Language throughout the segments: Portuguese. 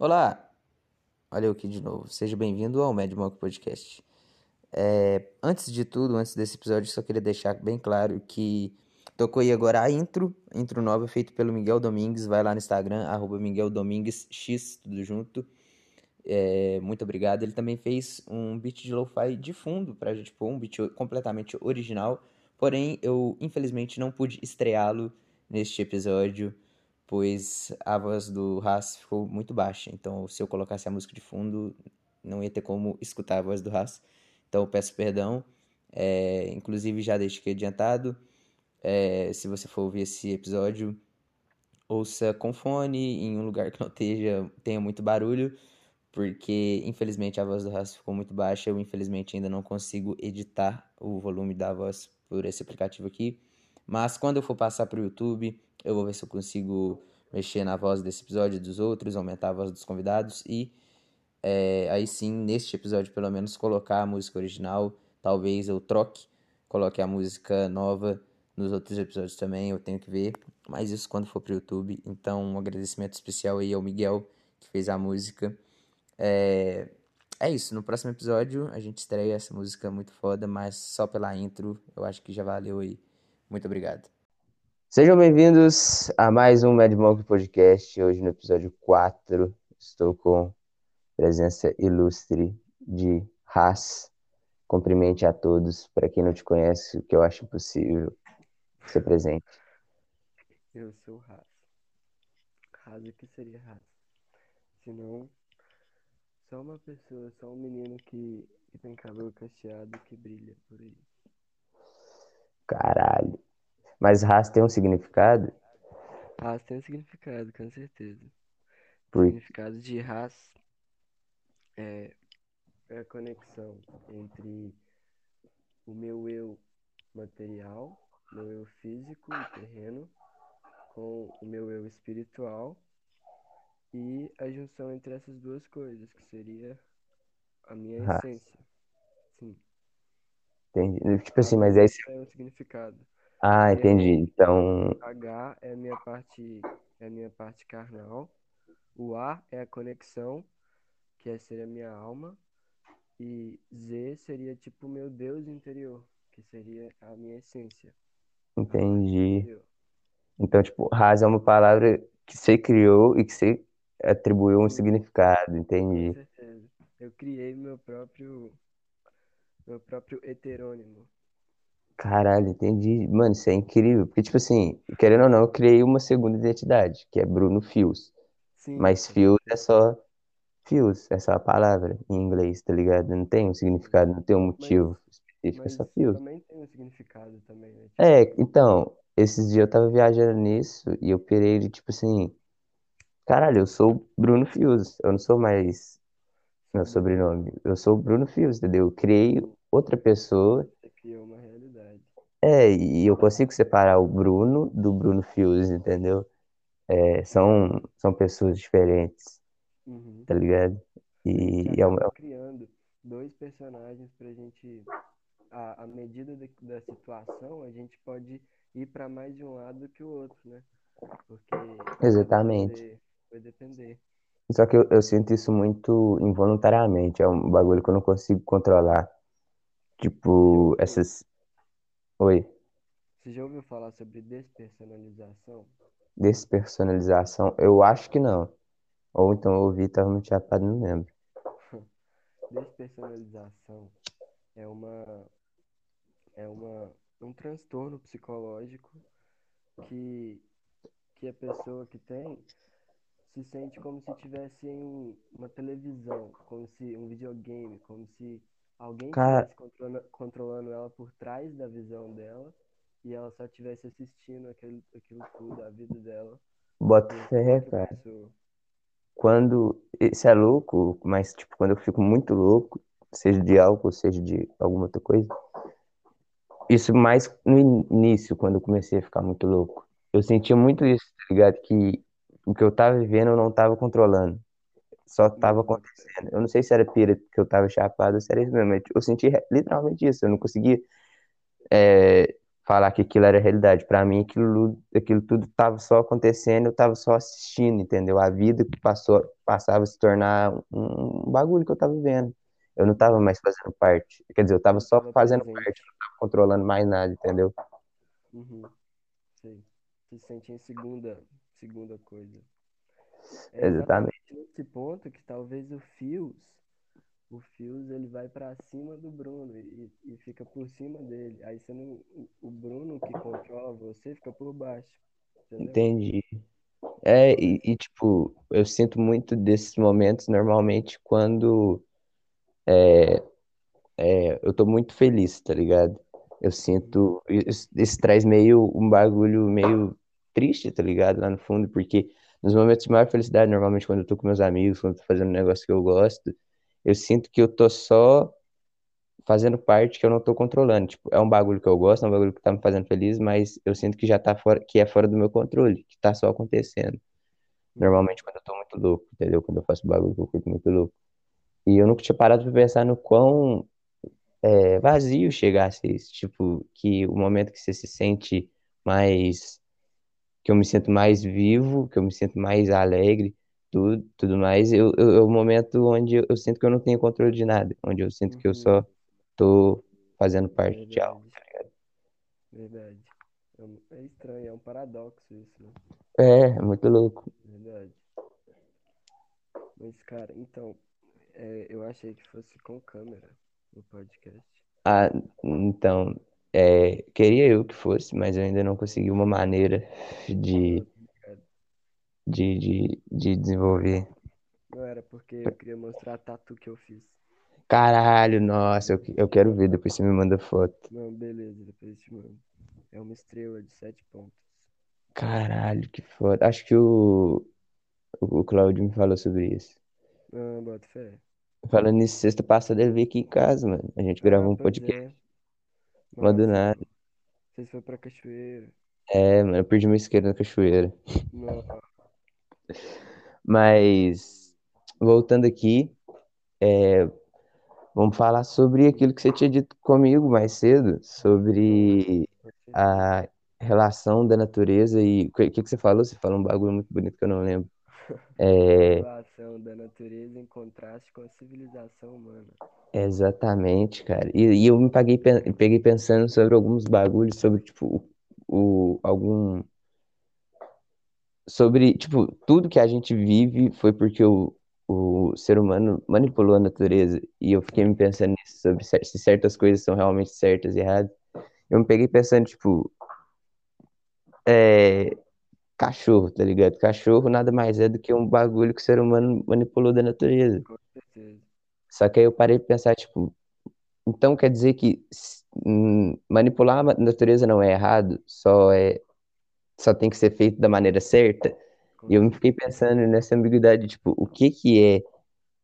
Olá, olha eu aqui de novo. Seja bem-vindo ao Mad Monk Podcast. É, antes de tudo, antes desse episódio, só queria deixar bem claro que tocou aí agora a intro, intro nova feita pelo Miguel Domingues. Vai lá no Instagram, arroba Miguel Domingues X, tudo junto. É, muito obrigado. Ele também fez um beat de lo-fi de fundo pra gente pôr, um beat completamente original. Porém, eu infelizmente não pude estreá-lo neste episódio, pois a voz do Haas ficou muito baixa. Então, se eu colocasse a música de fundo, não ia ter como escutar a voz do Haas. Então, eu peço perdão. É, inclusive, já deixei adiantado. É, se você for ouvir esse episódio, ouça com fone, em um lugar que não tenha, tenha muito barulho, porque infelizmente a voz do Haas ficou muito baixa. Eu, infelizmente, ainda não consigo editar o volume da voz por esse aplicativo aqui. Mas quando eu for passar para o YouTube, eu vou ver se eu consigo mexer na voz desse episódio e dos outros, aumentar a voz dos convidados e é, aí sim, neste episódio, pelo menos, colocar a música original. Talvez eu troque, coloque a música nova nos outros episódios também, eu tenho que ver. Mas isso quando for pro YouTube. Então, um agradecimento especial aí ao Miguel, que fez a música. É, é isso, no próximo episódio a gente estreia essa música muito foda, mas só pela intro eu acho que já valeu aí. Muito obrigado. Sejam bem-vindos a mais um Mad Monk Podcast. Hoje no episódio 4 estou com presença ilustre de Haas. Cumprimente a todos. Para quem não te conhece, o que eu acho impossível ser presente. Eu sou Haas. Haas, o que seria Haas? Se não, só uma pessoa, só um menino que, que tem cabelo cacheado que brilha por aí. Caralho. Mas Haas tem um significado? Haas tem um significado, com certeza. O Por... significado de Haas é, é a conexão entre o meu eu material, meu eu físico e terreno, com o meu eu espiritual e a junção entre essas duas coisas, que seria a minha essência. Sim. Entendi. Tipo assim, mas aí. música é um significado. Ah, entendi. Então. H é a minha parte, é a minha parte carnal. O A é a conexão, que é ser a minha alma. E Z seria tipo o meu Deus interior, que seria a minha essência. Entendi. Então, tipo, Haas é uma palavra que você criou e que você atribuiu um significado. Com Entendi. certeza. Eu criei meu próprio, meu próprio heterônimo. Caralho, entendi. Mano, isso é incrível. Porque, tipo assim, querendo ou não, eu criei uma segunda identidade, que é Bruno Fios. Sim, Mas Fios é só Fios, é só a palavra em inglês, tá ligado? Não tem um significado, não tem um motivo específico, é Mas só Fios. também tem um significado também, né? É, então, esses dias eu tava viajando nisso e eu pirei de tipo assim, caralho, eu sou Bruno Fios, eu não sou mais meu sobrenome, eu sou Bruno Fios, entendeu? Eu criei outra pessoa, você criou uma realidade. é, e eu consigo separar o Bruno do Bruno Fios, entendeu? É, são, são pessoas diferentes, Uhum. tá ligado? Gente E é uma, acaba criando dois personagens pra gente, à, à medida de- da situação, a gente pode ir pra mais de um lado que o outro, né? Porque vai exatamente. depender, vai depender. Só que eu, eu sinto isso muito involuntariamente, é um bagulho que eu não consigo controlar. Tipo, essas. Oi. Você já ouviu falar sobre despersonalização? Despersonalização? Eu acho que não. Ou então eu ouvi, tava muito chapado, não lembro. Despersonalização é uma é uma um transtorno psicológico que que a pessoa que tem se sente como se tivesse em uma televisão, como se um videogame, como se alguém Cara, estivesse controlando, controlando ela por trás da visão dela e ela só estivesse assistindo aquele, aquilo tudo, a vida dela, bota fé, cara. pessoa. Quando. Isso é louco, mas, tipo, quando eu fico muito louco, seja de álcool, seja de alguma outra coisa. Isso mais no início, quando eu comecei a ficar muito louco. Eu sentia muito isso, tá ligado? Que o que eu tava vivendo eu não tava controlando. Só tava acontecendo. Eu não sei se era pira que eu tava chapado ou se era isso mesmo. mas Eu senti literalmente isso. Eu não conseguia é, falar que aquilo era realidade. Para mim, aquilo, aquilo tudo estava só acontecendo, eu estava só assistindo, entendeu? A vida que passou, passava a se tornar um, um bagulho que eu estava vendo. Eu não estava mais fazendo parte. Quer dizer, eu estava só Tava fazendo parte, não estava controlando mais nada, entendeu? Uhum. Sei. Se sente em segunda, segunda coisa. É Exatamente. nesse ponto que talvez o Fios, o Fios ele vai pra cima do Bruno e, e fica por cima dele. Aí você não, o- Bruno que controla você fica por baixo. Entendeu? Entendi. É, e, e, tipo, eu sinto muito desses momentos normalmente quando é, eu tô muito feliz, tá ligado? Eu sinto. Isso, isso traz meio um bagulho meio triste, tá ligado? Lá no fundo, porque nos momentos de maior felicidade, normalmente quando eu tô com meus amigos, quando eu tô fazendo um negócio que eu gosto, eu sinto que eu tô só fazendo parte que eu não tô controlando. Tipo, é um bagulho que eu gosto, é um bagulho que tá me fazendo feliz, mas eu sinto que já tá fora, que é fora do meu controle, que tá só acontecendo. Uhum. Normalmente quando eu tô muito louco, entendeu? Quando eu faço bagulho que eu curto muito louco. E eu nunca tinha parado pra pensar no quão é, vazio chega a ser isso. Tipo, que o momento que você se sente mais, que eu me sinto mais vivo, que eu me sinto mais alegre, tudo, tudo mais, eu, eu, é o momento onde eu, eu sinto que eu não tenho controle de nada, onde eu sinto que eu Uhum. só tô fazendo parte de algo. Verdade. Verdade. É, é estranho, é um paradoxo isso, né? É, é muito louco. Verdade. Mas, cara, então, é, eu achei que fosse com câmera no podcast. Ah, então, é, queria eu que fosse, mas eu ainda não consegui uma maneira de, de, de, de desenvolver. Não era porque eu queria mostrar a tatu que eu fiz. Caralho, nossa, eu, eu quero ver, depois você me manda foto. Não, beleza, depois eu te mando. É uma estrela de sete pontas. Caralho, que foda. Acho que o, o, Claudio me falou sobre isso. Ah, bota fé. Falando nisso, sexta passada ele veio aqui em casa, mano. A gente Ah, gravou um pois podcast, é. Mas do Massa, nada. mano. Vocês foram pra cachoeira. É, mano, eu perdi meu isqueiro na cachoeira. Não, Mas, voltando aqui, é, vamos falar sobre aquilo que você tinha dito comigo mais cedo, sobre a relação da natureza e o que, que você falou? Você falou um bagulho muito bonito que eu não lembro. É, Relação da natureza em contraste com a civilização humana. exatamente, cara. E, e eu me paguei, peguei pensando sobre alguns bagulhos, sobre, tipo, o, o- algum. Sobre, tipo, tudo que a gente vive foi porque o, o ser humano manipulou a natureza. E eu fiquei me pensando nisso, sobre se certas coisas são realmente certas e erradas. Eu me peguei pensando, tipo, é, cachorro, tá ligado? Cachorro nada mais é do que um bagulho que o ser humano manipulou da natureza. Com certeza. Só que aí eu parei de pensar, tipo, então quer dizer que hum, manipular a natureza não é errado, só é, só tem que ser feito da maneira certa? E eu me fiquei pensando nessa ambiguidade, tipo, o que que é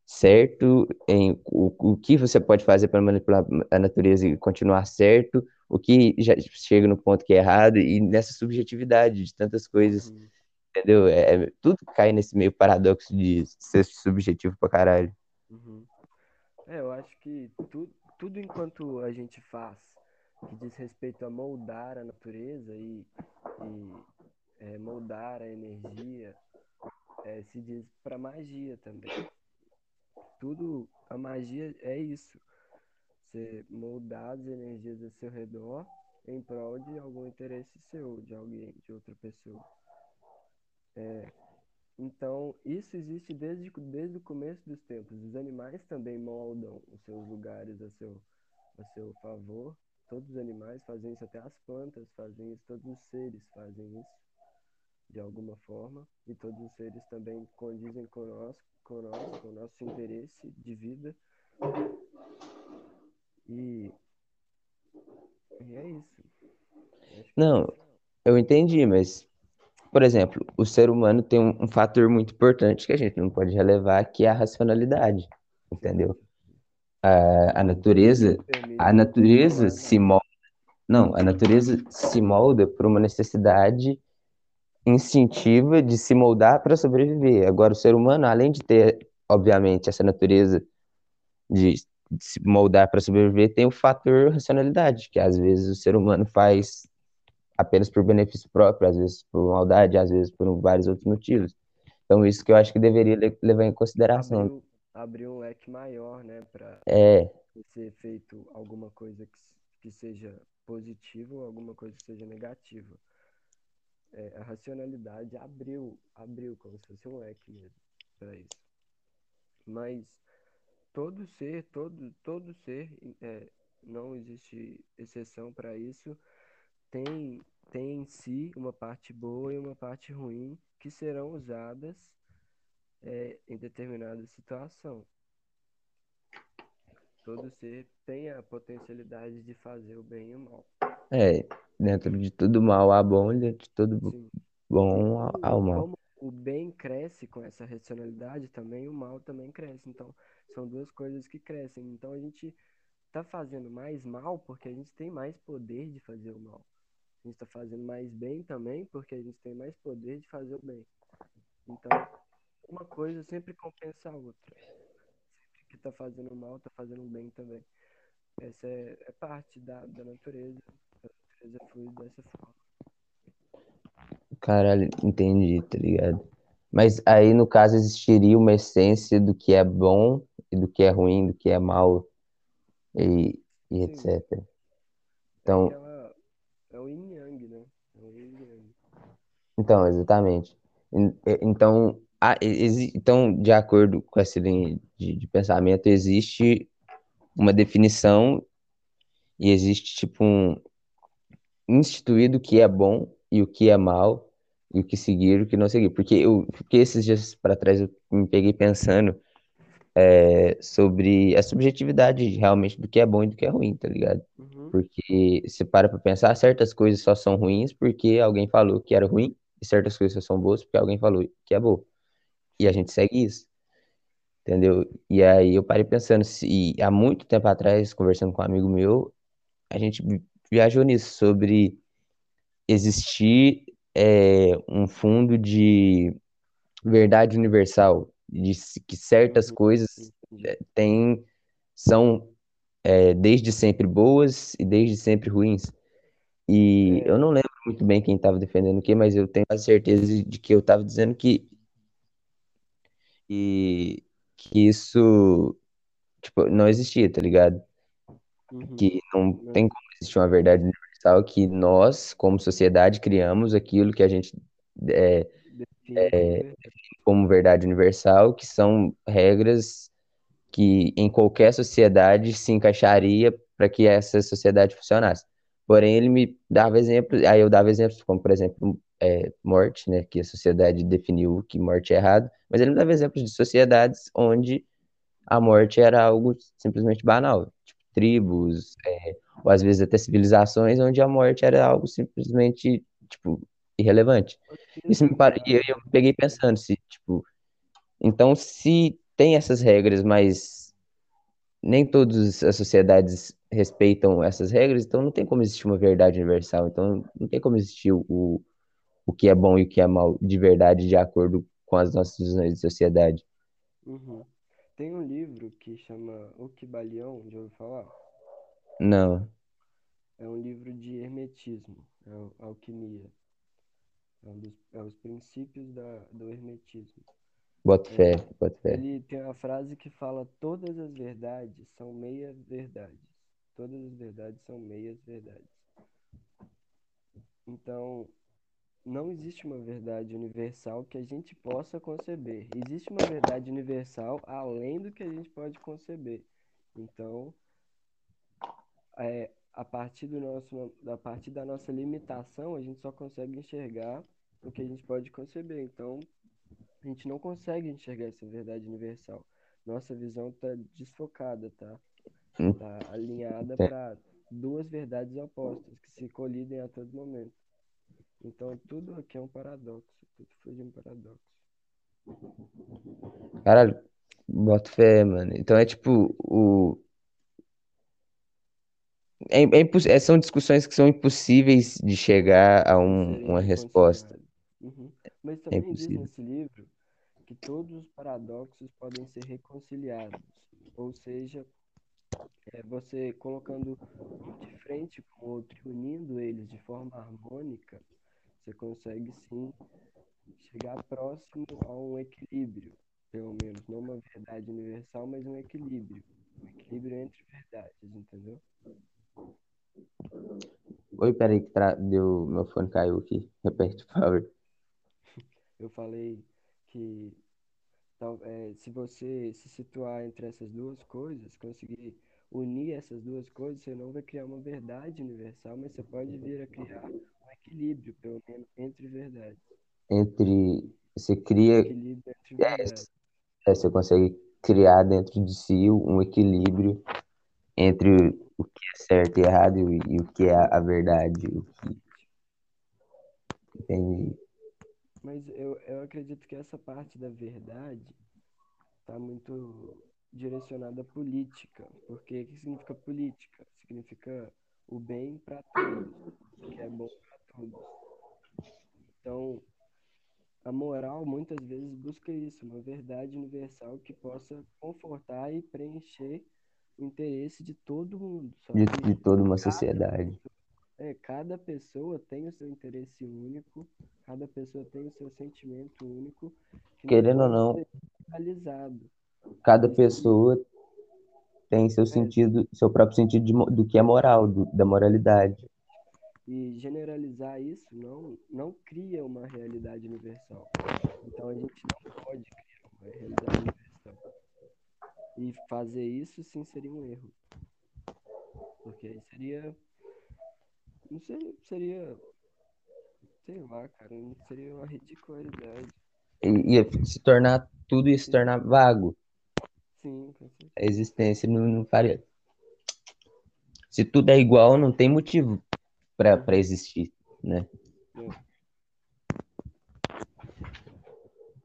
certo em o, o que você pode fazer para manipular a natureza e continuar certo, o que já chega no ponto que é errado e nessa subjetividade de tantas coisas, Uhum. entendeu? É, é- tudo cai nesse meio paradoxo de ser subjetivo pra caralho. Uhum. É, eu acho que tu, tudo enquanto a gente faz que diz respeito a moldar a natureza e, e é, moldar a energia, é, se diz para magia também. Tudo, a magia é isso. Você moldar as energias ao seu redor em prol de algum interesse seu, de alguém, de outra pessoa. É, então, isso existe desde, desde o começo dos tempos. Os animais também moldam os seus lugares a seu, a seu favor. Todos os animais fazem isso, até as plantas fazem isso, todos os seres fazem isso de alguma forma. E todos os seres também condizem com nós, com o nosso interesse de vida. E, e é isso. Não, eu entendi, mas, por exemplo, o ser humano tem um, um fator muito importante que a gente não pode relevar, que é a racionalidade, entendeu? A, a natureza, a natureza se molda, não, a natureza se molda por uma necessidade instintiva de se moldar para sobreviver. Agora, o ser humano, além de ter, obviamente, essa natureza de se moldar para sobreviver, tem o fator racionalidade, que às vezes o ser humano faz apenas por benefício próprio, às vezes por maldade, às vezes por vários outros motivos. Então, isso que eu acho que deveria levar em consideração. Abriu, abriu um leque maior, né, para É, ser feito alguma coisa que, que seja positiva ou alguma coisa que seja negativa. É, a racionalidade abriu, abriu como se fosse um leque mesmo para isso. Mas todo ser, todo, todo ser, é, não existe exceção para isso, tem, tem em si uma parte boa e uma parte ruim que serão usadas é, em determinada situação. Todo ser tem a potencialidade de fazer o bem e o mal. é, dentro de tudo mal há bom, dentro de tudo Sim. Bom há o mal. como o bem cresce com essa racionalidade, também o mal também cresce. Então, são duas coisas que crescem. Então, a gente tá fazendo mais mal porque a gente tem mais poder de fazer o mal. A gente tá fazendo mais bem também porque a gente tem mais poder de fazer o bem. Então, uma coisa sempre compensa a outra. Sempre que tá fazendo mal, tá fazendo bem também. Essa é, é parte da, da natureza. A natureza flui dessa forma. Caralho, entendi, tá ligado? Mas aí, no caso, existiria uma essência do que é bom do que é ruim, do que é mal e, e etc. é Então. É o yin yang, né? É o yin yang. então, exatamente. En- e- Então, exi- então, de acordo com essa linha de, de pensamento, existe uma definição e existe, tipo, um instituído o que é bom e o que é mal, e o que seguir e o que não seguir. Porque eu fiquei esses dias para trás, eu me peguei pensando é, sobre a subjetividade realmente do que é bom e do que é ruim, tá ligado? Uhum. Porque se para pra pensar, certas coisas só são ruins porque alguém falou que era ruim, e certas coisas só são boas porque alguém falou que é boa. E a gente segue isso, entendeu? E aí eu parei pensando, se há muito tempo atrás, conversando com um amigo meu, a gente vi- viajou nisso, sobre existir é, um fundo de verdade universal, de que certas Uhum. coisas é, têm, são é, desde sempre boas e desde sempre ruins. E eu É, não lembro muito bem quem estava defendendo o quê, mas eu tenho a certeza de que eu estava dizendo que, que, que isso, tipo, não existia, tá ligado? uhum. Que não Não tem como existir uma verdade universal, que nós, como sociedade, criamos aquilo que a gente é, verdade. como verdade universal, que são regras que em qualquer sociedade se encaixaria para que essa sociedade funcionasse. Porém, ele me dava exemplos, aí eu dava exemplos como, por exemplo, é, morte, né, que a sociedade definiu que morte é errado, mas ele me dava exemplos de sociedades onde a morte era algo simplesmente banal, tipo tribos, é, ou às vezes até civilizações onde a morte era algo simplesmente, tipo, irrelevante. Isso me e aí eu peguei pensando se, tipo, então se tem essas regras, mas nem todas as sociedades respeitam essas regras, então não tem como existir uma verdade universal. Então não tem como existir o, o que é bom e o que é mal de verdade de acordo com as nossas visões de sociedade. Uhum. Tem um livro que chama O Kybalion, já ouviu falar? Não, É um livro de hermetismo, é alquimia. É, um dos, é os princípios da, do hermetismo. boto fé, É, boto fé. ele tem uma frase que fala: todas as verdades são meias verdades. Todas as verdades são meias verdades. Então, não existe uma verdade universal que a gente possa conceber. Existe uma verdade universal além do que a gente pode conceber. Então, é, a partir do nosso, a partir da nossa limitação, a gente só consegue enxergar o que a gente pode conceber. Então, a gente não consegue enxergar essa verdade universal. Nossa visão está desfocada, tá? Hum, Tá alinhada é. para duas verdades opostas que se colidem a todo momento. Então, tudo aqui é um paradoxo. Tudo foge de um paradoxo. Caralho, boto fé, mano. Então é tipo o é, é é- são discussões que são impossíveis de chegar a um- uma resposta. Uhum. Mas É também diz impossível. nesse livro que todos os paradoxos podem ser reconciliados. Ou seja, é você colocando um de frente com o outro, e unindo eles de forma forma harmônica, você consegue sim chegar próximo a um equilíbrio, pelo menos, não uma verdade universal, mas um equilíbrio, um equilíbrio entre verdades, entendeu? Oi, peraí, que tra... deu... meu fone caiu aqui. Repete, por favor. Eu falei que tal, é, se você se situar entre essas duas coisas, conseguir unir essas duas coisas, você não vai criar uma verdade universal, mas você pode vir a criar um equilíbrio, pelo menos, entre verdades. Entre. Você Um cria. equilíbrio entre É, verdades. é, você consegue criar dentro de si um equilíbrio entre o que é certo e errado e, o que é a, verdade. O que tem. Mas eu, eu acredito que essa parte da verdade está muito direcionada à política. Porque o que significa política? Significa o bem para todos, o que é bom para todos. Então, a moral muitas vezes busca isso, uma verdade universal que possa confortar e preencher o interesse de todo mundo. De, de toda uma sociedade. É, cada pessoa tem o seu interesse único, cada pessoa tem o seu sentimento único, que Querendo ou não, realizado. cada pessoa tem seu sentido, seu próprio sentido de do que é moral, do- da moralidade. E generalizar isso não, não cria uma realidade universal. Então a gente não pode criar uma realidade universal. E fazer isso sim seria um erro. Porque aí seria. Não seria. Seria. Sei lá, cara. Não seria uma ridicularidade. E ia se tornar, tudo ia se tornar vago. Sim, com certeza. A existência não, não faria. Se tudo é igual, não tem motivo para para existir, né?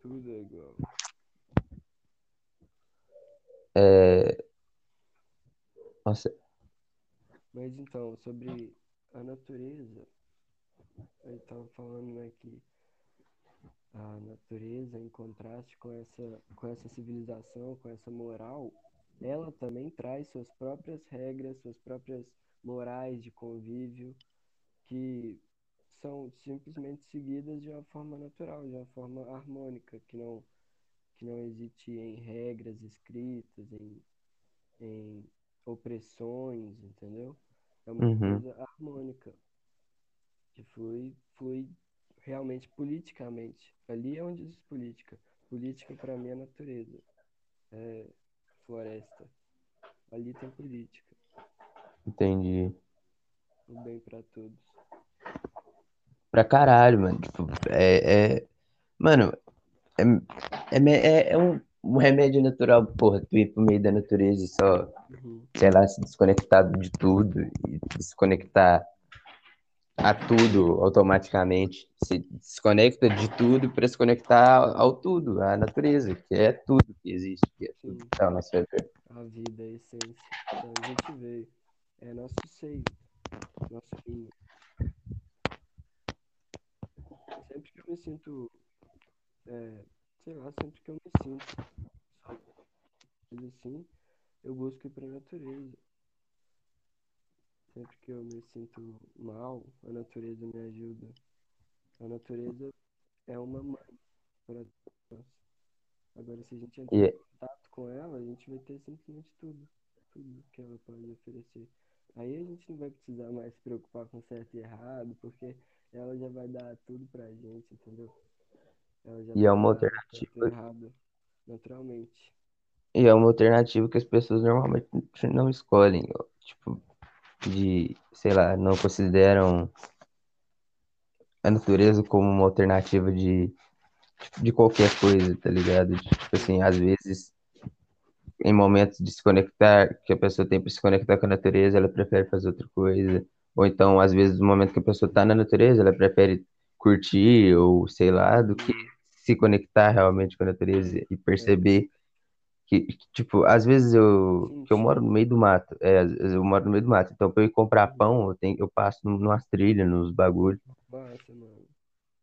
Tudo é igual. Nossa, Mas então, sobre a natureza, eu estava falando né, que a natureza, em contraste com essa, com essa civilização, com essa moral, ela também traz suas próprias regras, suas próprias morais de convívio, que são simplesmente seguidas de uma forma natural, de uma forma harmônica, que não, que não existe em regras escritas, em, em opressões, entendeu? É uma Uhum. coisa harmônica, que flui, flui realmente politicamente. Ali é onde diz política. Política para mim é natureza, é floresta. Ali tem política, entendi. o bem para todos. Pra caralho, mano. Tipo, é, é... Mano, é, é, é, é um, um remédio natural, porra, tu ir pro meio da natureza e só, Uhum. sei lá, se desconectar de tudo e desconectar a tudo automaticamente. Se desconecta de tudo para se conectar ao, tudo, à natureza, que é tudo que existe, que é tudo que tá redor. A vida, a essência. Então a gente veio. É nosso seio, nosso ninho. Sempre que eu me sinto, é, sei lá, sempre que eu me sinto só assim, eu busco ir pra natureza. Sempre que eu me sinto mal, a natureza me ajuda. A natureza é uma mãe para nós. Agora, se a gente entrar E- em contato com ela, a gente vai ter simplesmente tudo. Tudo que ela pode oferecer. Aí a gente não vai precisar mais se preocupar com certo e errado, porque ela já vai dar tudo pra gente, entendeu? Ela já E é uma alternativa. errado naturalmente. E é uma alternativa que as pessoas normalmente não escolhem, ó. tipo, de, sei lá, não consideram a natureza como uma alternativa de, de qualquer coisa, tá ligado? Tipo assim, às vezes, em momentos de se conectar, que a pessoa tem para se conectar com a natureza, ela prefere fazer outra coisa. Ou então, às vezes, no momento que a pessoa tá na natureza, ela prefere curtir, ou sei lá, do que se conectar realmente com a natureza e perceber que, que, tipo, às vezes eu, que eu moro no meio do mato, é, às vezes eu moro no meio do mato, então pra eu ir comprar pão, eu tenho, eu passo numas trilhas, nos bagulhos. Mano.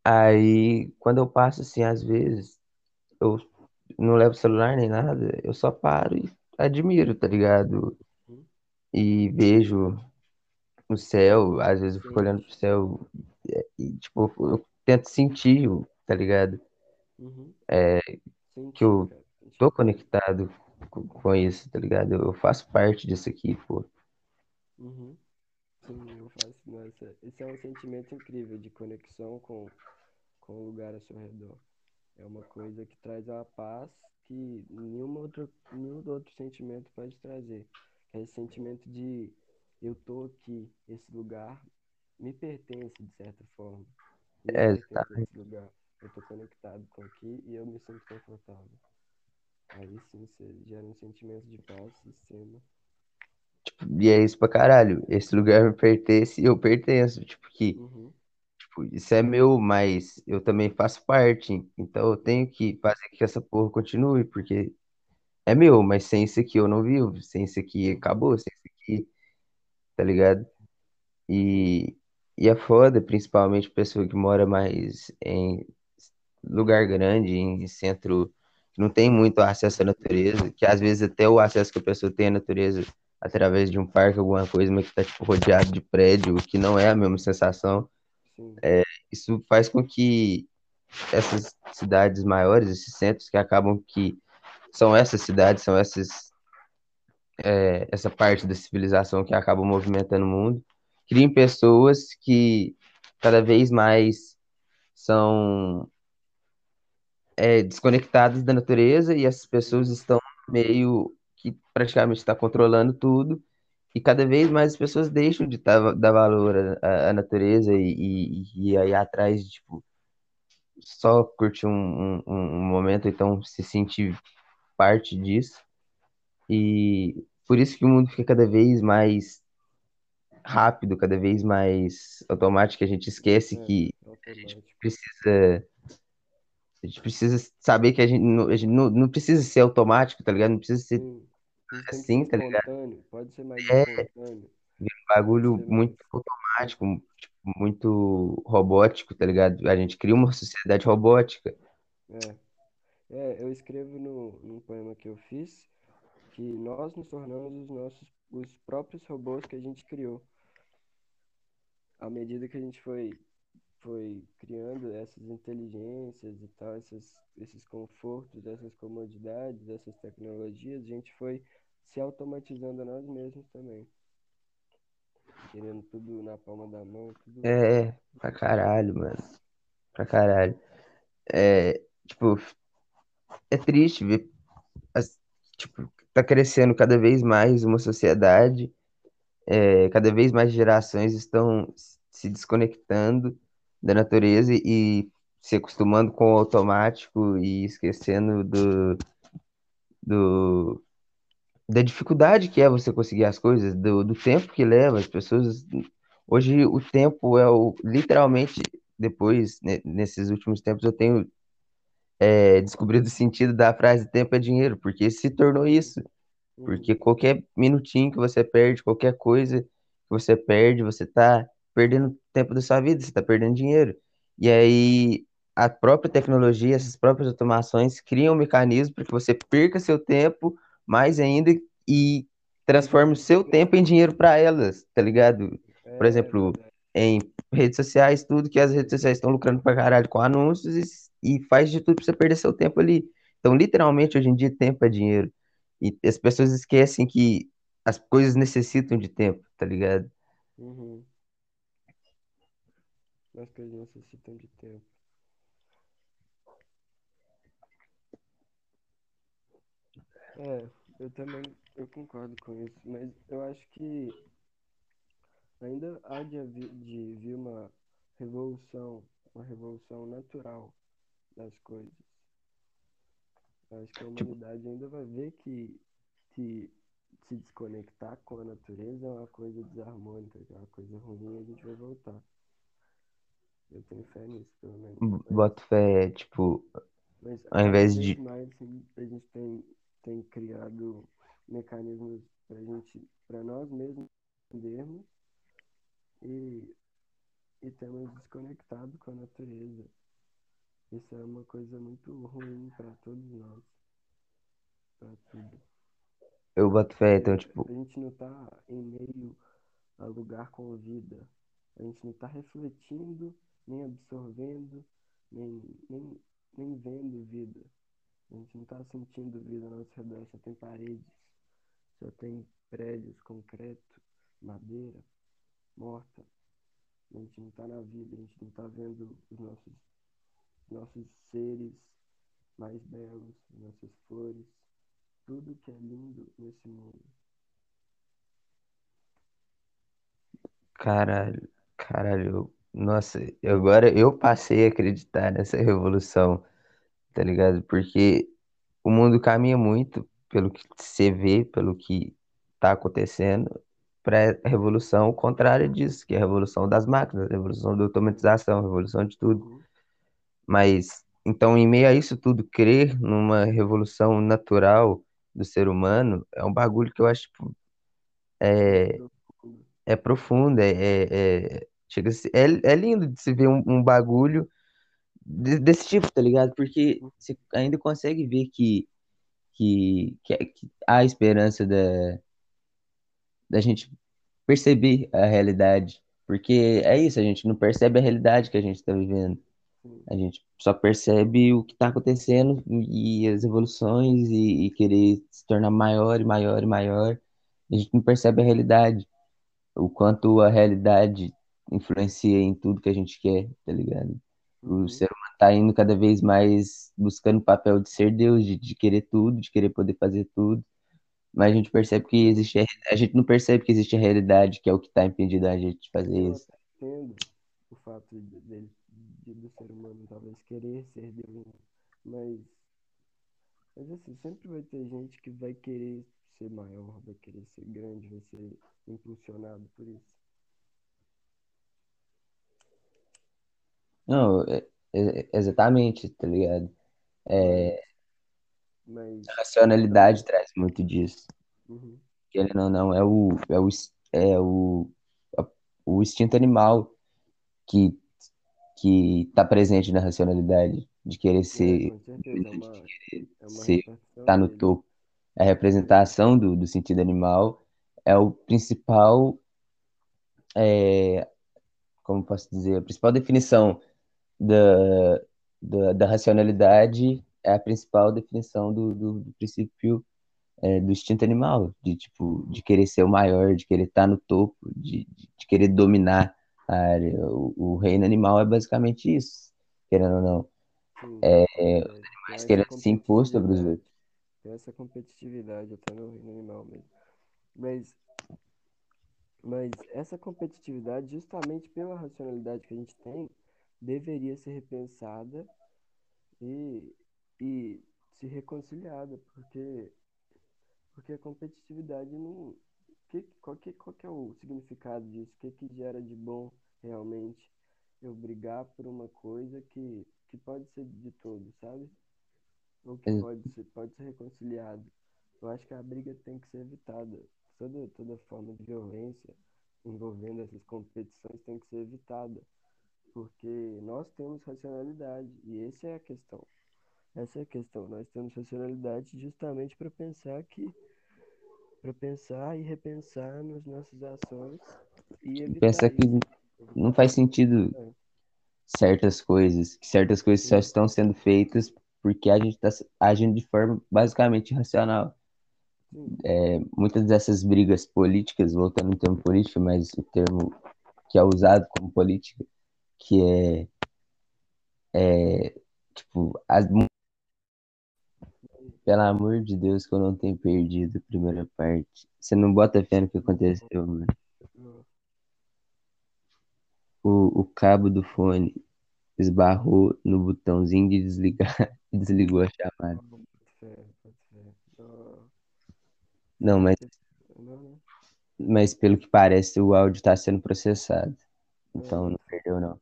Aí, quando eu passo assim, às vezes, eu não levo celular nem nada, eu só paro e admiro, tá ligado? Uhum. E vejo no céu, às vezes eu fico olhando pro céu e, tipo, eu tento sentir, o- tá ligado? Uhum. Que Sentir, eu cara. Tô conectado com, com isso, tá ligado? Eu, faço parte disso aqui, pô. Uhum. Sim, eu faço. Nossa, esse é um sentimento incrível de conexão com, com o lugar ao seu redor. É uma coisa que traz a paz que nenhuma outra, nenhum outro sentimento pode trazer. É esse sentimento de eu tô aqui, esse lugar me pertence de certa forma. É, esse lugar. Eu tô conectado com aqui e eu me sinto confortável. Aí sim você gera um sentimento de paz extrema. e é isso pra caralho. Esse lugar me pertence e eu pertenço. Tipo, que Uhum, tipo, isso é meu, mas eu também faço parte. Então eu tenho que fazer que essa porra continue, porque é meu, mas sem isso aqui eu não vivo. Sem isso aqui acabou, sem isso aqui, tá ligado? E, e é foda, principalmente pessoa que mora mais em lugar grande, em centro, não tem muito acesso à natureza, que às vezes até o acesso que a pessoa tem à natureza através de um parque, alguma coisa, mas que tá tipo rodeado de prédio, que não é a mesma sensação. sim. Isso faz com que essas cidades maiores, esses centros que acabam que são essas cidades, são essas é, essa parte da civilização que acaba movimentando o mundo, criem pessoas que cada vez mais são é, desconectadas da natureza e essas pessoas estão meio que praticamente está controlando tudo e cada vez mais as pessoas deixam de tá, dar valor à, à natureza e, e, e aí atrás de tipo só curtir um, um, um momento, então se sentir parte disso e por isso que o mundo fica cada vez mais rápido, cada vez mais automático, a gente esquece é, que a gente automático. precisa, a gente precisa saber que a gente não, a gente não, não precisa ser automático, tá ligado? Não precisa ser Sim. Assim, tá ligado? Pode ser mais É espontâneo. um Pode bagulho muito automático, tipo, muito robótico, tá ligado? A gente cria uma sociedade robótica. é. É, eu escrevo no, num poema que eu fiz que nós nos tornamos os nossos, os próprios robôs que a gente criou. À medida que a gente foi, foi criando essas inteligências e tal, esses, esses confortos, essas comodidades, essas tecnologias, a gente foi se automatizando a nós mesmos também. Querendo tudo na palma da mão, tudo É, pra caralho, mano. Pra caralho. É, tipo, é triste ver, as- tipo, tá crescendo cada vez mais uma sociedade É, cada vez mais gerações estão se desconectando da natureza e se acostumando com o automático e esquecendo do, do, da dificuldade que é você conseguir as coisas, do, do tempo que leva. As pessoas. Hoje, o tempo é o. Literalmente, depois, né, nesses últimos tempos, eu tenho é, descobrido o sentido da frase tempo é dinheiro, porque se tornou isso. Uhum, Porque qualquer minutinho que você perde, qualquer coisa que você perde, você tá perdendo tempo da sua vida, você tá perdendo dinheiro. E aí a própria tecnologia, essas próprias automações criam um mecanismo para que você perca seu tempo mais ainda e transforme o seu tempo em dinheiro para elas, tá ligado? Por é exemplo, verdade. em redes sociais, tudo que as redes sociais estão lucrando pra caralho com anúncios e, e faz de tudo pra você perder seu tempo ali. Então, literalmente, hoje em dia, tempo é dinheiro. E as pessoas esquecem que as coisas necessitam de tempo, tá ligado? Uhum. As coisas necessitam de tempo. É, eu também eu concordo com isso, mas eu acho que ainda há de, de vir uma revolução, uma revolução natural das coisas. Eu acho que a Tipo, humanidade ainda vai ver que, que se desconectar com a natureza é uma coisa desarmônica, é uma coisa ruim, e a gente vai voltar. Eu tenho fé nisso, pelo menos. Mas, boto fé, tipo, mas ao invés de. mais assim, a gente tem, tem criado mecanismos para gente, para nós mesmos entendermos e, e temos desconectado com a natureza. Isso é uma coisa muito ruim para todos nós, para tudo. Eu boto fé, então, a tipo, gente não está em meio a lugar com vida. A gente não está refletindo, nem absorvendo, nem, nem, nem vendo vida. A gente não está sentindo vida ao nosso redor, só tem paredes, só tem prédios, concreto, madeira, morta. A gente não está na vida, a gente não está vendo os nossos, nossos seres mais belos, nossas flores, tudo que é lindo nesse mundo. Caralho, caralho. Nossa, agora eu passei a acreditar nessa revolução, tá ligado? Porque o mundo caminha muito pelo que você vê, pelo que tá acontecendo, para a revolução contrária disso, que é a revolução das máquinas, a revolução da automatização, a revolução de tudo. Uhum. Mas, então, em meio a isso tudo, crer numa revolução natural do ser humano é um bagulho que eu acho, tipo, profundo. é profundo, é, é, é- chega a ser- é, é lindo de se ver um, um bagulho de- desse tipo, tá ligado? Porque você ainda consegue ver que, que, que, que há esperança da, da gente perceber a realidade. Porque é isso, a gente não percebe a realidade que a gente está vivendo. A gente só percebe o que está acontecendo e as evoluções e, e querer se tornar maior e maior e maior. A gente não percebe a realidade, o quanto a realidade influencia em tudo que a gente quer, tá ligado? O Uhum. ser humano tá indo cada vez mais buscando o papel de ser Deus, de, de querer tudo, de querer poder fazer tudo. Mas a gente percebe que existe a, a gente não percebe que existe a realidade, que é o que está impedindo a gente de fazer Eu isso. entendo o fato de, dele, de- do ser humano talvez querer ser Deus, né? mas, mas assim, sempre vai ter gente que vai querer ser maior, vai querer ser grande, vai ser impulsionado por isso. Não, é- é- exatamente, tá ligado? Mas, mas A racionalidade traz muito disso. uhum, Querendo ou não, é o, é o, ins- é o, a- o instinto animal que, que tá presente na racionalidade, de querer é, ser, com certeza, é uma, é uma ser, repartição tá no dele. topo. A representação do, do sentido animal é o principal, como posso dizer, a principal definição da, da, da racionalidade é a principal definição do, do, do princípio é, do instinto animal, de tipo, de querer ser o maior, de querer estar no topo, de, de, de querer dominar a área. O, o reino animal é basicamente isso, querendo ou não. Sim, É, é, mas essa querendo se impor sobre os outros. tem essa competitividade até no reino animal mesmo. Mas, mas essa competitividade, justamente pela racionalidade que a gente tem, deveria ser repensada e, e se reconciliada, porque, porque a competitividade não. Que, qual, que, qual que é o significado disso? O que, que gera de bom realmente eu brigar por uma coisa que, que pode ser de todos, sabe? Ou que pode ser, pode ser reconciliado. Eu acho que a briga tem que ser evitada. Toda, toda forma de violência envolvendo essas competições tem que ser evitada, porque nós temos racionalidade e essa é a questão. Essa é a questão. Nós temos racionalidade justamente para pensar que, para pensar e repensar nas nossas ações e evitar Pensa que não faz sentido É, certas coisas, que certas coisas só estão sendo feitas porque a gente está agindo de forma basicamente racional. sim, É, muitas dessas brigas políticas, voltando no termo política, mas o termo que é usado como política, que é, tipo, as, pelo amor de Deus que eu não tenho perdido a primeira parte. Você não bota fé no que aconteceu, mano. O, o cabo do fone esbarrou no botãozinho de desligar e desligou a chamada. não, mas, mas pelo que parece, o áudio está sendo processado. É, Então não perdeu, não.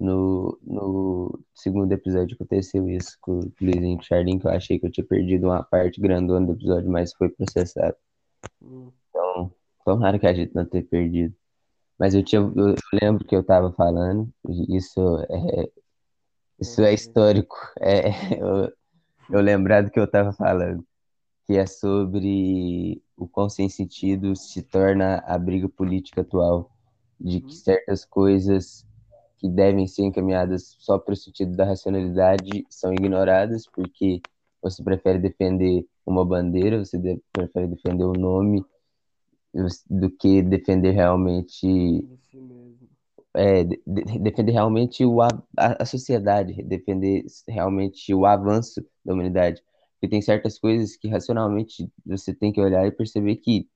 No, no segundo episódio aconteceu isso com o Luizinho e o Charlinho, que eu achei que eu tinha perdido uma parte grandona do episódio, mas foi processado. Hum, Então, tomara que a gente não tenha perdido. Mas eu tinha, eu lembro que eu tava falando, isso é, isso é é, histórico. É, eu, eu lembrar do que eu tava falando, que é sobre o quão sem sentido se torna a briga política atual, de que Uhum. certas coisas que devem ser encaminhadas só para o sentido da racionalidade são ignoradas porque você prefere defender uma bandeira, você de- prefere defender o nome do que defender realmente é, de- de- defender realmente o, a, a sociedade, defender realmente o avanço da humanidade. Porque tem certas coisas que racionalmente você tem que olhar e perceber que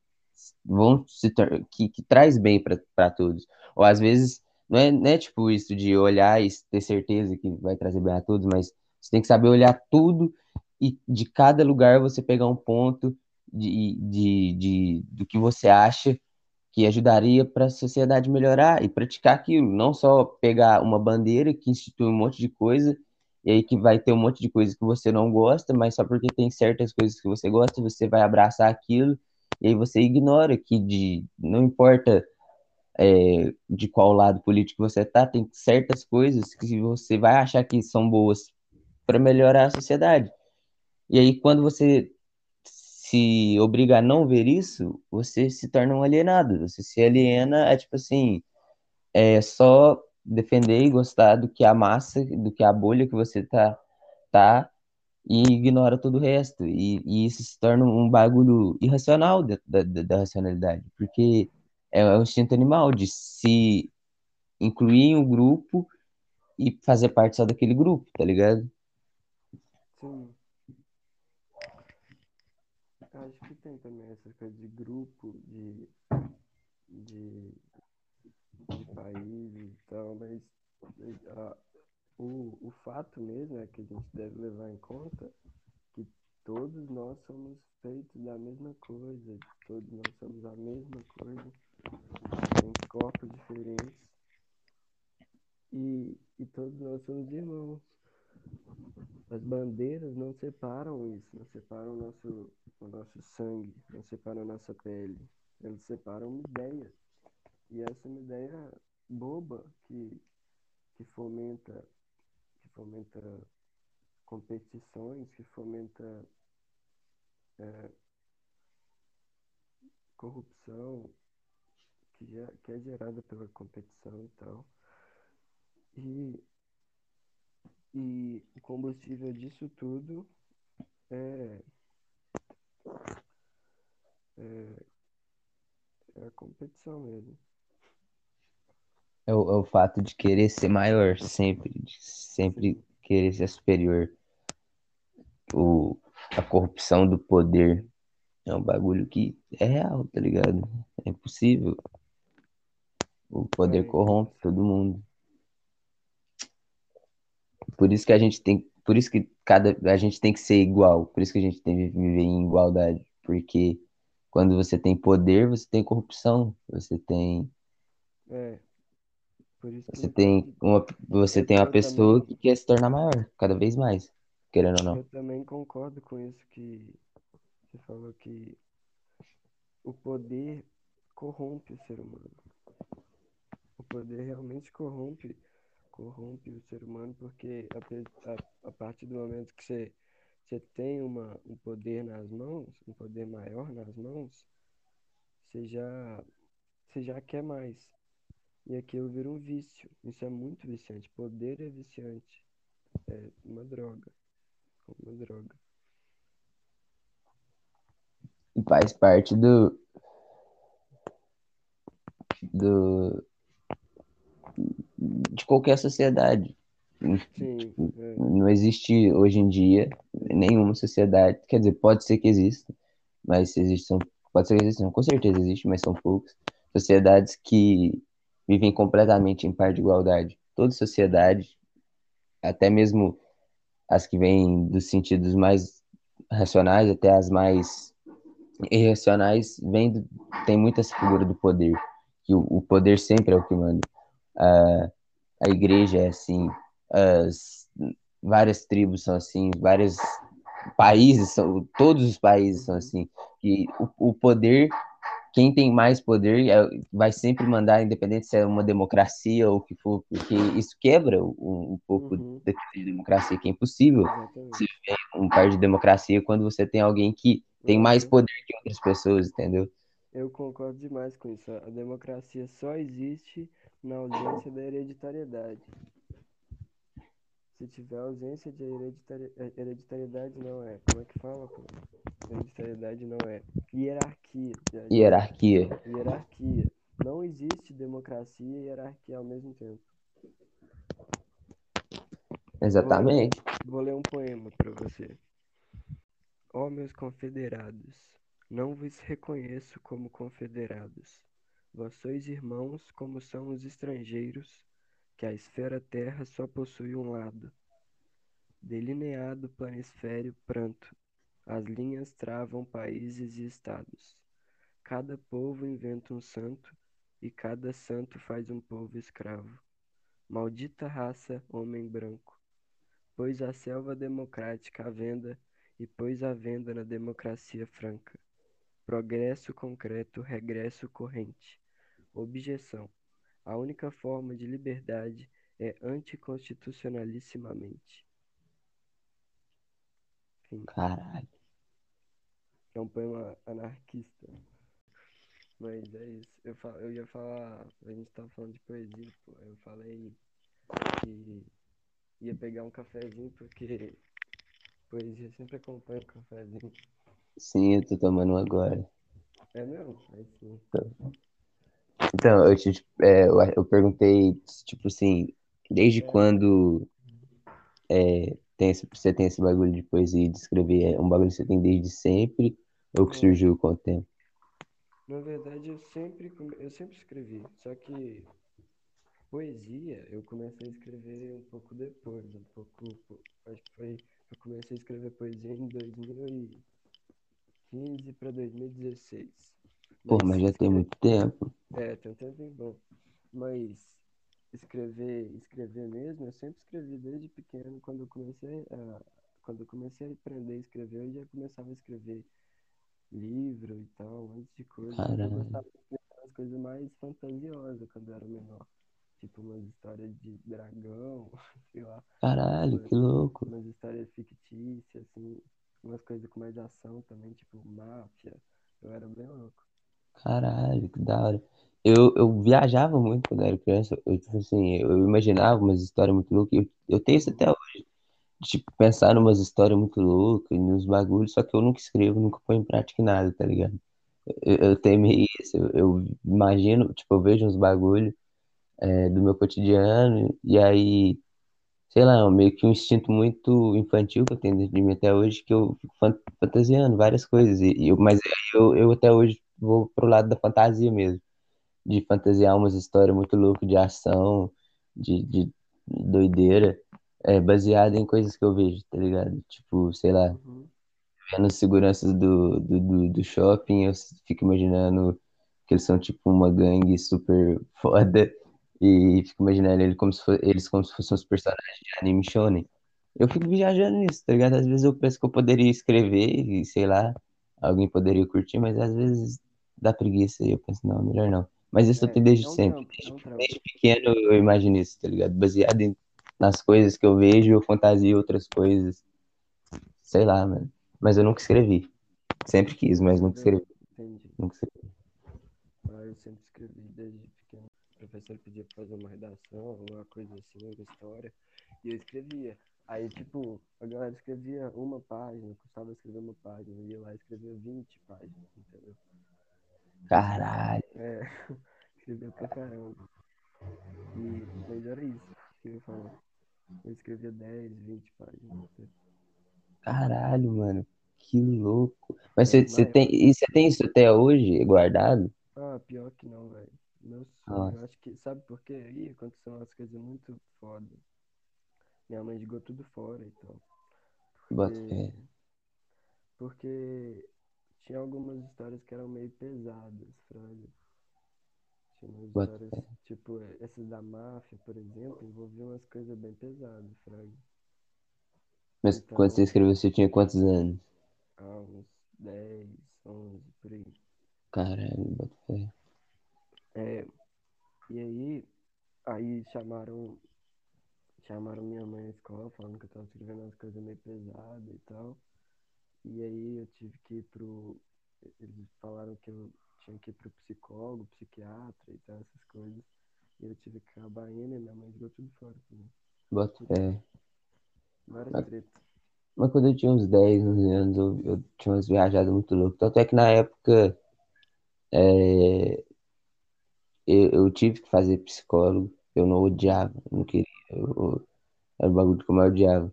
vão se que, que traz bem para todos. Ou às vezes não é, não é tipo isso de olhar e ter certeza que vai trazer bem a todos, mas você tem que saber olhar tudo e de cada lugar você pegar um ponto de, de, de, do que você acha que ajudaria para a sociedade melhorar e praticar aquilo, não só pegar uma bandeira que institui um monte de coisa e aí que vai ter um monte de coisa que você não gosta, mas só porque tem certas coisas que você gosta, você vai abraçar aquilo e aí você ignora que de não importa é, de qual lado político você tá, tem certas coisas que você vai achar que são boas para melhorar a sociedade. E aí quando você se obriga a não ver isso, você se torna um alienado. Você se aliena, é tipo assim, é só defender e gostar do que a massa, do que a bolha que você tá, tá e ignora todo o resto. E, e isso se torna um bagulho irracional da, da, da racionalidade, porque é, é um instinto animal de se incluir em um grupo e fazer parte só daquele grupo, tá ligado? Sim. Acho que tem também essa coisa de grupo, de, de, de país e tal, mas a, o, o fato mesmo é que a gente deve levar em conta que todos nós somos feitos da mesma coisa, todos nós somos a mesma coisa, temos corpos diferentes e, e todos nós somos irmãos. As bandeiras não separam isso, não separam o nosso, o nosso sangue, não separam a nossa pele. Eles separam uma ideia. E essa é uma ideia boba que, que fomenta que fomenta competições, que fomenta é, corrupção, que é, que é gerada pela competição e tal. E, e o combustível disso tudo é, é, é a competição mesmo. É o, é o fato de querer ser maior, sempre, sempre querer ser superior. O, a corrupção do poder é um bagulho que é real, tá ligado? É impossível. O poder É, corrompe todo mundo. Por isso que a gente tem, por isso que cada a gente tem que ser igual, por isso que a gente tem que viver em igualdade, porque quando você tem poder, você tem corrupção, você tem é. Você tem uma você tem uma pessoa também- que quer se tornar maior, cada vez mais, querendo ou não. Eu também concordo com isso que você falou que o poder corrompe o ser humano. Poder realmente corrompe, corrompe o ser humano porque a, a, a partir do momento que você, você tem uma, um poder nas mãos, um poder maior nas mãos, você já, você já quer mais. E aquilo vira um vício. Isso é muito viciante. Poder é viciante. É uma droga. Uma droga. E faz parte do do de qualquer sociedade. Sim, é. Não existe hoje em dia nenhuma sociedade, quer dizer, pode ser que exista, mas se pode ser que exista, não, com certeza existe, mas são poucas sociedades que vivem completamente em par de igualdade. Toda sociedade, até mesmo as que vêm dos sentidos mais racionais até as mais irracionais, vem do, tem muita essa figura do poder, que o, o poder sempre é o que manda. A, a igreja é assim, as várias tribos são assim, vários países são, todos os países são assim, que o, o poder quem tem mais poder é, vai sempre mandar, independente se é uma democracia ou o que for, porque isso quebra um, um pouco Uhum. da democracia, que é impossível um par de democracia quando você tem alguém que tem mais Aham. poder que outras pessoas, entendeu? Eu concordo demais com isso. A democracia só existe na ausência da hereditariedade. Se tiver ausência de hereditari... eh, hereditariedade, não é. Como é que fala, pô? Hereditariedade não é. Hierarquia. Hierarquia. Hierarquia. Não existe democracia e hierarquia ao mesmo tempo. Exatamente. Vou ler um poema para você. Ó meus confederados, não vos reconheço como confederados. Vós sois irmãos como são os estrangeiros, que a esfera terra só possui um lado. Delineado planisfério pranto, as linhas travam países e estados. Cada povo inventa um santo, e cada santo faz um povo escravo. Maldita raça, homem branco pôs a selva democrática à venda e pôs à venda na democracia franca. Progresso concreto, regresso corrente. Objeção. A única forma de liberdade é anticonstitucionalissimamente. Enfim, Caralho. é um poema anarquista. Mas é isso. Eu, fa- eu ia falar. A gente tava falando de poesia, pô. Eu falei que ia pegar um cafezinho porque poesia sempre acompanha o cafezinho. Sim, eu tô tomando agora. É mesmo? Aí sim. Então, eu, te, é, eu, perguntei, tipo assim, desde quando é, tem esse, você tem esse bagulho de poesia e de escrever? É um bagulho que você tem desde sempre ou que É. surgiu com o tempo? Na verdade, eu sempre, eu sempre escrevi. Só que poesia eu comecei a escrever um pouco depois. Um pouco. po- Acho que foi. Eu comecei a escrever poesia em 2015 para 2016. Pô, mas já tem muito tempo. É, tem um tempinho bom. Mas escrever, escrever mesmo, eu sempre escrevi desde pequeno. Quando eu comecei a, quando eu comecei a aprender a escrever, eu já começava a escrever livro e tal, um monte de coisa. Só que eu Caralho. gostava de escrever umas coisas mais fantasiosas quando eu era menor. Tipo umas histórias de dragão, sei lá, Caralho, umas, que louco. umas histórias fictícias, assim, umas coisas com mais ação também, tipo máfia. Eu era bem louco. Caralho, que da hora. Eu, eu viajava muito quando era criança. Eu, tipo assim, eu imaginava umas histórias muito loucas. Eu, eu tenho isso até hoje. Tipo, pensar numas histórias muito loucas, nos bagulhos, só que eu nunca escrevo, nunca ponho em prática nada, tá ligado? Eu, eu tenho meio isso. Eu, eu imagino, tipo, eu vejo uns bagulhos é, do meu cotidiano, e aí, sei lá, é meio que um instinto muito infantil que eu tenho dentro de mim até hoje, que eu fico fan- fantasiando várias coisas. E, e eu, mas eu, eu até hoje vou pro lado da fantasia mesmo, de fantasiar umas histórias muito loucas de ação, de, de doideira, é, baseada em coisas que eu vejo, tá ligado? Tipo, sei lá, Uhum. vendo os seguranças do, do, do, do shopping, eu fico imaginando que eles são tipo uma gangue super foda e fico imaginando ele como se fo- eles como se fossem uns personagens de anime shonen. Eu fico viajando nisso, tá ligado? Às vezes eu penso que eu poderia escrever e sei lá, alguém poderia curtir, mas às vezes dá preguiça e eu penso, não, melhor não. Mas isso eu É, tenho desde é um sempre. trampo, é Desde, um trampo. desde pequeno eu imagino isso, tá ligado? Baseado em- nas coisas que eu vejo, eu fantasio outras coisas. Sei lá, mano. Mas eu nunca escrevi. Sempre quis, mas nunca escrevi. Entendi. Nunca escrevi. Ah, eu sempre escrevi desde pequeno. O professor pedia pra fazer uma redação, alguma coisa assim, uma história. E eu escrevia. Aí, tipo, a galera escrevia uma página, custava escrever uma página. Eu ia lá e escrevia 20 páginas, entendeu? Caralho, É, escrevia pra caramba. E, mas era isso que eu ia falar. Eu escrevia 10, 20 páginas. caralho, mano. Que louco. Mas você tem, e você tem isso até hoje guardado? Ah, pior que não, velho. Meu sonho, acho que. Sabe por quê? Aí aconteceu umas coisas muito foda. Minha mãe jogou tudo fora e tal. Bota Porque, porque tinha algumas histórias que eram meio pesadas, fraga. Tinha umas histórias, tipo, essas da máfia, por exemplo, envolviam umas coisas bem pesadas, fraga. Mas Então- quando você escreveu, você tinha quantos anos? Há uns 10, 11, por aí. Caralho, bota fé. É, e aí, aí chamaram, chamaram minha mãe na escola, falando que eu tava escrevendo umas coisas meio pesadas e tal. E aí eu tive que ir pro. Eles falaram que eu tinha que ir pro psicólogo, psiquiatra e tal, essas coisas. E eu tive que acabar indo e minha mãe jogou tudo fora também. Bota fé. Várias Mas- tretas. Mas quando eu tinha uns 10, 11 anos, eu, eu tinha umas viajadas muito loucas. Tanto é que na época é, eu, eu tive que fazer psicólogo. Eu não odiava, não queria. Eu- era um bagulho que eu mais odiava.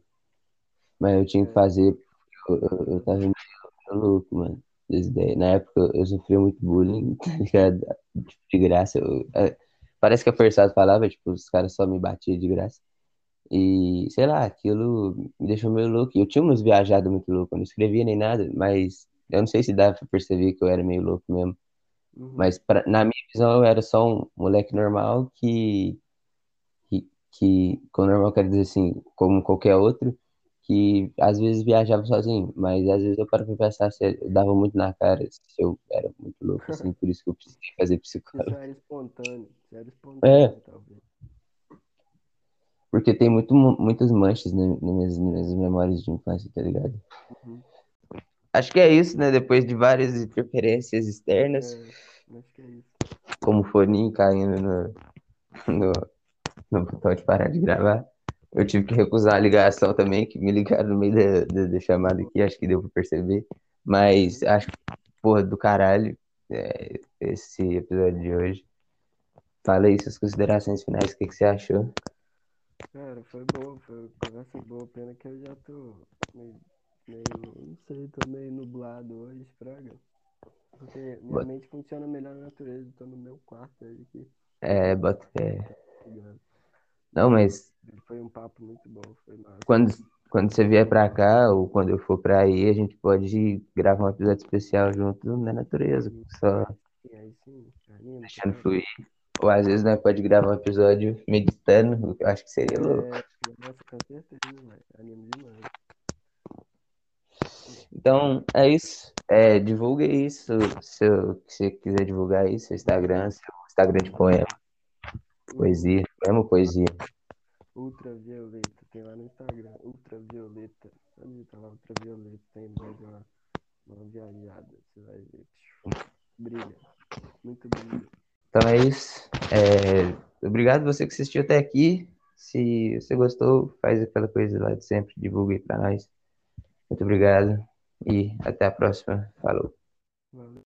Mas eu tinha que É. fazer porque eu, eu, eu tava meio louco, mano. das ideias. Na época eu sofria muito bullying, tá ligado? Tipo, de graça. eu- é, parece que é forçado falar, mas, tipo, os caras só me batiam de graça. E, sei lá, aquilo me deixou meio louco. Eu tinha umas viajadas muito loucas, eu não escrevia nem nada, mas eu não sei se dava pra perceber que eu era meio louco mesmo. Uhum. Mas pra- na minha visão eu era só um moleque normal que, que, com normal quero dizer assim, como qualquer outro, que às vezes viajava sozinho, mas às vezes eu paro pra pensar se eu dava muito na cara, se eu era muito louco, assim, por isso que eu precisei fazer Isso psicólogo. era espontâneo. Isso era espontâneo, talvez. Porque tem muito, muitas manchas né, nas minhas, nas minhas memórias de infância, tá ligado? Uhum. Acho que é isso, né? Depois de várias interferências externas, É, acho que é isso. como o foninho caindo no, no, no botão de parar de gravar. Eu tive que recusar a ligação também, que me ligaram no meio da, da, da chamada aqui, acho que deu pra perceber. Mas acho que, porra, do caralho, é, esse episódio de hoje. Fala aí suas considerações finais, o que, que você achou? Cara, foi boa, foi uma conversa boa. Pena que eu já tô meio, meio não sei, tô meio nublado hoje, fraga. Porque minha mente funciona melhor na natureza, tô no meu quarto hoje aqui, É, bota fé. Tá? Não, mas Foi um papo muito bom, foi massa. quando, quando você vier pra cá, ou quando eu for pra aí, a gente pode gravar um episódio especial junto na natureza, só E aí sim, anima, deixando fluir. Ou às vezes nós pode gravar um episódio meditando, eu acho que seria louco. É, nossa, com certeza, velho. Demais. Então, é isso. É, divulga isso, se você quiser divulgar aí, seu Instagram, seu Instagram de poema, poesia, ou poesia. Ultravioleta, tem lá no Instagram, Ultravioleta. Só digitar lá Ultravioleta, tem mais uma, uma viajada, você vai ver. Brilha, muito brilho. Então é isso. É, obrigado você que assistiu até aqui. Se você gostou, faz aquela coisa lá de sempre, divulga aí pra nós. Muito obrigado e até a próxima. Falou. Valeu.